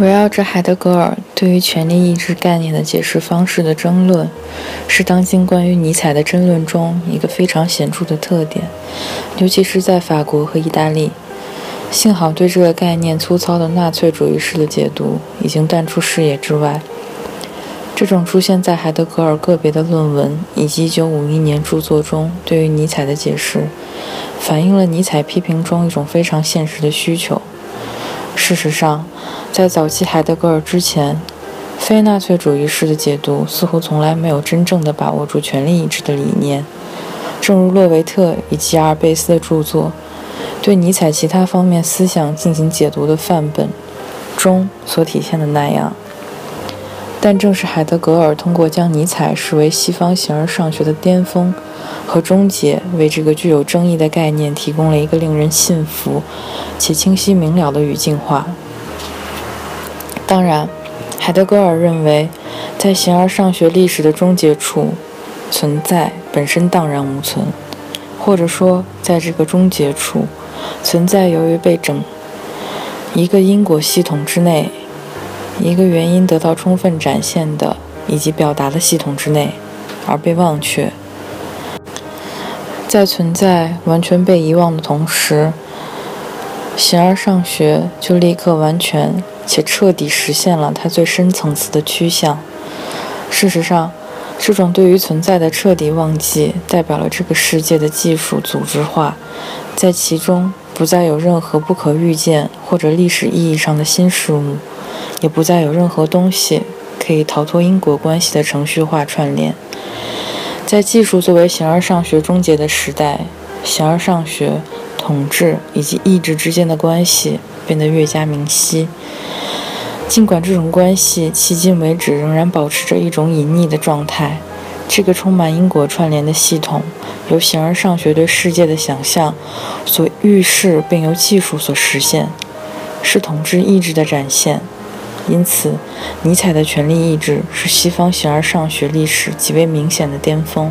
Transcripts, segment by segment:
围绕着海德格尔对于权力意志概念的解释方式的争论，是当今关于尼采的争论中一个非常显著的特点，尤其是在法国和意大利。幸好，对这个概念粗糙的纳粹主义式的解读已经淡出视野之外。这种出现在海德格尔个别的论文以及1951年著作中对于尼采的解释，反映了尼采批评中一种非常现实的需求。事实上，在早期海德格尔之前，非纳粹主义式的解读似乎从来没有真正的把握住权力意志的理念。正如洛维特以及阿尔贝斯的著作对尼采其他方面思想进行解读的范本中所体现的那样。但正是海德格尔通过将尼采视为西方形而上学的巅峰和终结，为这个具有争议的概念提供了一个令人信服且清晰明了的语境化。当然，海德格尔认为，在形而上学历史的终结处，存在本身荡然无存，或者说，在这个终结处，存在由于被整一个因果系统之内。一个原因得到充分展现的以及表达的系统之内，而被忘却，在存在完全被遗忘的同时，形而上学就立刻完全且彻底实现了它最深层次的趋向。事实上，这种对于存在的彻底忘记，代表了这个世界的技术组织化，在其中不再有任何不可预见或者历史意义上的新事物。也不再有任何东西可以逃脱因果关系的程序化串联。在技术作为形而上学终结的时代，形而上学、统治以及意志之间的关系变得越加明晰。尽管这种关系迄今为止仍然保持着一种隐匿的状态，这个充满因果串联的系统，由形而上学对世界的想象所预示，并由技术所实现，是统治意志的展现。因此，尼采的权力意志是西方形而上学历史极为明显的巅峰。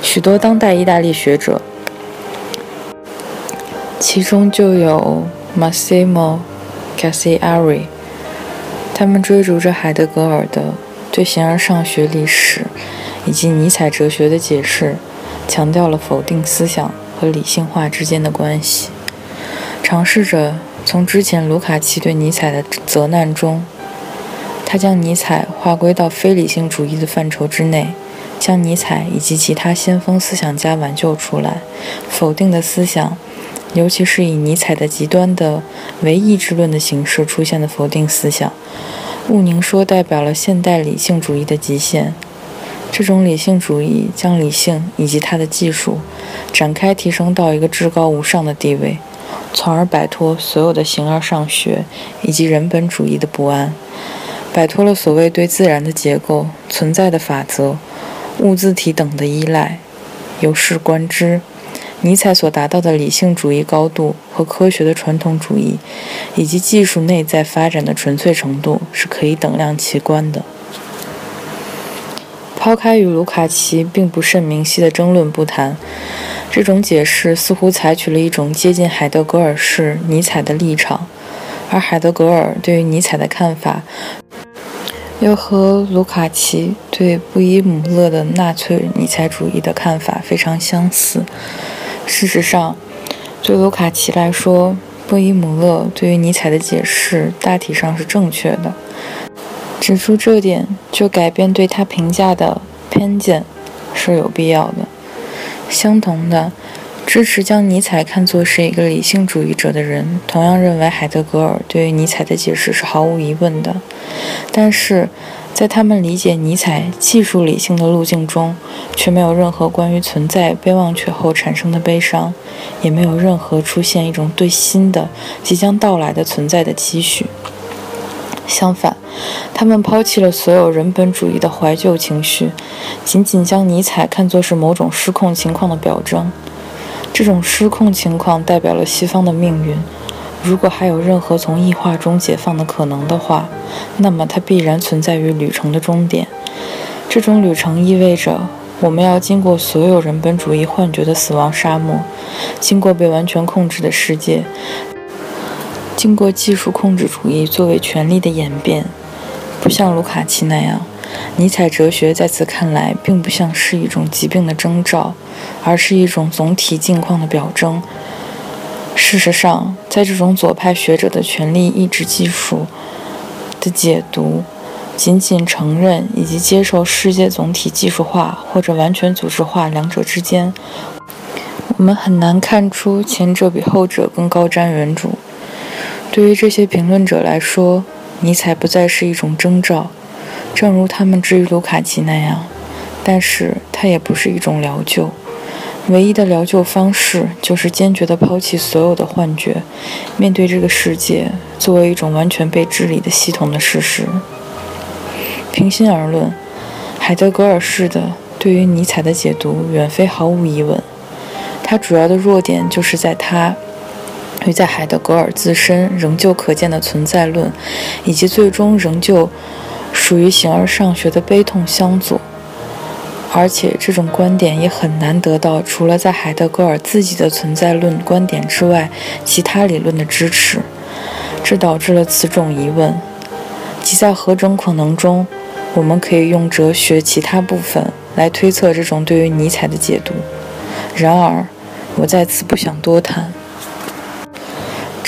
许多当代意大利学者，其中就有 Massimo Cassiari，他们追逐着海德格尔的对形而上学历史以及尼采哲学的解释，强调了否定思想和理性化之间的关系，尝试着。从之前卢卡奇对尼采的责难中，他将尼采划归到非理性主义的范畴之内，将尼采以及其他先锋思想家挽救出来。否定的思想，尤其是以尼采的极端的唯意志论的形式出现的否定思想，毋宁说代表了现代理性主义的极限。这种理性主义将理性以及它的技术展开，提升到一个至高无上的地位。从而摆脱所有的形而上学以及人本主义的不安，摆脱了所谓对自然的结构、存在的法则、物自体等的依赖。由是观之，尼采所达到的理性主义高度和科学的传统主义，以及技术内在发展的纯粹程度是可以等量齐观的。抛开与卢卡奇并不甚明晰的争论不谈。这种解释似乎采取了一种接近海德格尔式尼采的立场，而海德格尔对于尼采的看法，又和卢卡奇对布伊姆勒的纳粹尼采主义的看法非常相似。事实上，对卢卡奇来说，布伊姆勒对于尼采的解释大体上是正确的。指出这点，就改变对他评价的偏见是有必要的。相同的，支持将尼采看作是一个理性主义者的人，同样认为海德格尔对于尼采的解释是毫无疑问的。但是，在他们理解尼采技术理性的路径中，却没有任何关于存在被忘却后产生的悲伤，也没有任何出现一种对新的、即将到来的存在的期许。相反，他们抛弃了所有人本主义的怀旧情绪，仅仅将尼采看作是某种失控情况的表征。这种失控情况代表了西方的命运。如果还有任何从异化中解放的可能的话，那么它必然存在于旅程的终点。这种旅程意味着我们要经过所有人本主义幻觉的死亡沙漠，经过被完全控制的世界，经过技术控制主义作为权力的演变。不像卢卡奇那样，尼采哲学在此看来并不像是一种疾病的征兆，而是一种总体境况的表征。事实上，在这种左派学者的权力意志技术的解读，仅仅承认以及接受世界总体技术化或者完全组织化两者之间，我们很难看出前者比后者更高瞻远瞩。对于这些评论者来说，尼采不再是一种征兆，正如他们至于卢卡奇那样，但是它也不是一种疗救。唯一的疗救方式就是坚决地抛弃所有的幻觉，面对这个世界作为一种完全被治理的系统的事实。平心而论，海德格尔式的对于尼采的解读远非毫无疑问。他主要的弱点就是在他与在海德格尔自身仍旧可见的存在论，以及最终仍旧属于形而上学的悲痛相左。而且这种观点也很难得到除了在海德格尔自己的存在论观点之外其他理论的支持，这导致了此种疑问：即在何种可能中，我们可以用哲学其他部分来推测这种对于尼采的解读？然而，我在此不想多谈。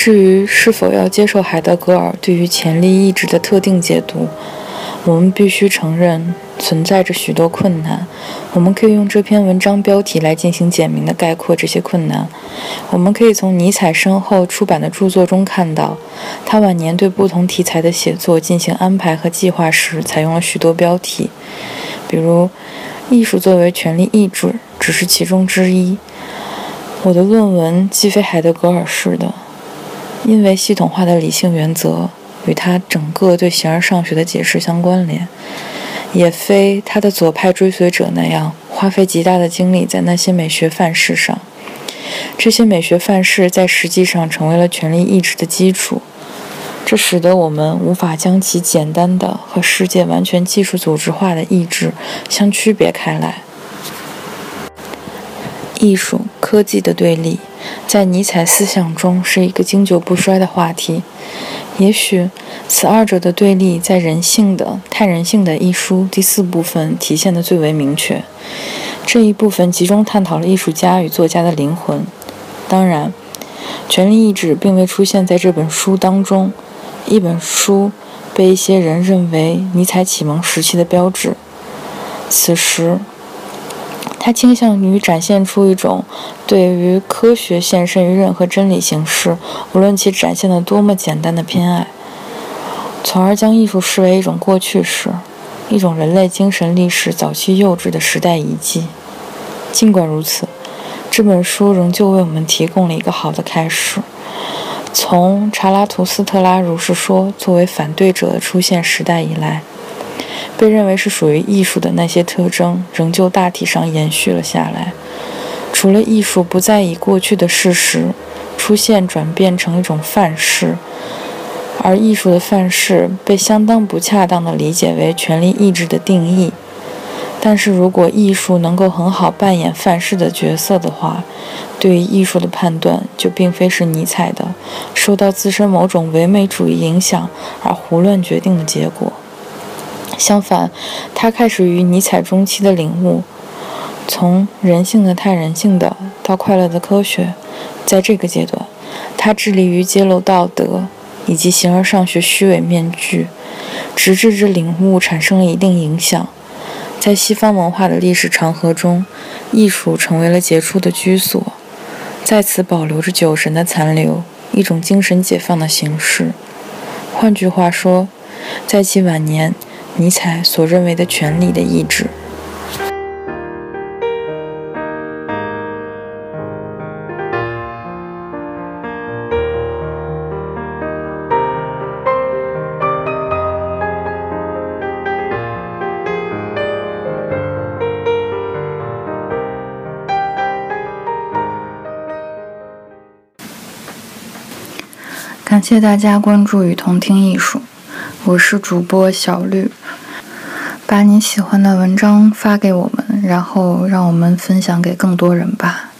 至于是否要接受海德格尔对于潜力意志的特定解读，我们必须承认。存在着许多困难，我们可以用这篇文章标题来进行简明的概括这些困难。我们可以从尼采身后出版的著作中看到，他晚年对不同题材的写作进行安排和计划时采用了许多标题，比如“艺术作为权力意志”只是其中之一。我的论文既非海德格尔式的，因为系统化的理性原则与他整个对形而上学的解释相关联。也非他的左派追随者那样花费极大的精力在那些美学范式上。这些美学范式在实际上成为了权力意志的基础，这使得我们无法将其简单的和世界完全技术组织化的意志相区别开来。艺术、科技的对立，在尼采思想中是一个经久不衰的话题。也许，此二者的对立在《人性的太人性的》一书第四部分体现得最为明确。这一部分集中探讨了艺术家与作家的灵魂。当然，权力意志并未出现在这本书当中。一本书被一些人认为尼采启蒙时期的标志。此时。他倾向于展现出一种对于科学献身于任何真理形式，无论其展现的多么简单的偏爱，从而将艺术视为一种过去式，一种人类精神历史早期幼稚的时代遗迹。尽管如此，这本书仍旧为我们提供了一个好的开始。从查拉图斯特拉如是说作为反对者的出现时代以来。被认为是属于艺术的那些特征，仍旧大体上延续了下来。除了艺术不再以过去的事实出现转变成一种范式，而艺术的范式被相当不恰当地理解为权力意志的定义。但是如果艺术能够很好扮演范式的角色的话，对于艺术的判断就并非是尼采的受到自身某种唯美主义影响而胡乱决定的结果。相反，他开始于尼采中期的领悟，从人性的太人性的到快乐的科学，在这个阶段，他致力于揭露道德以及形而上学虚伪面具，直至这领悟产生了一定影响。在西方文化的历史长河中，艺术成为了杰出的居所，在此保留着酒神的残留，一种精神解放的形式。换句话说，在其晚年，尼采所认为的权力的意志。感谢大家关注与同听艺术，我是主播小绿。把你喜欢的文章发给我们，然后让我们分享给更多人吧。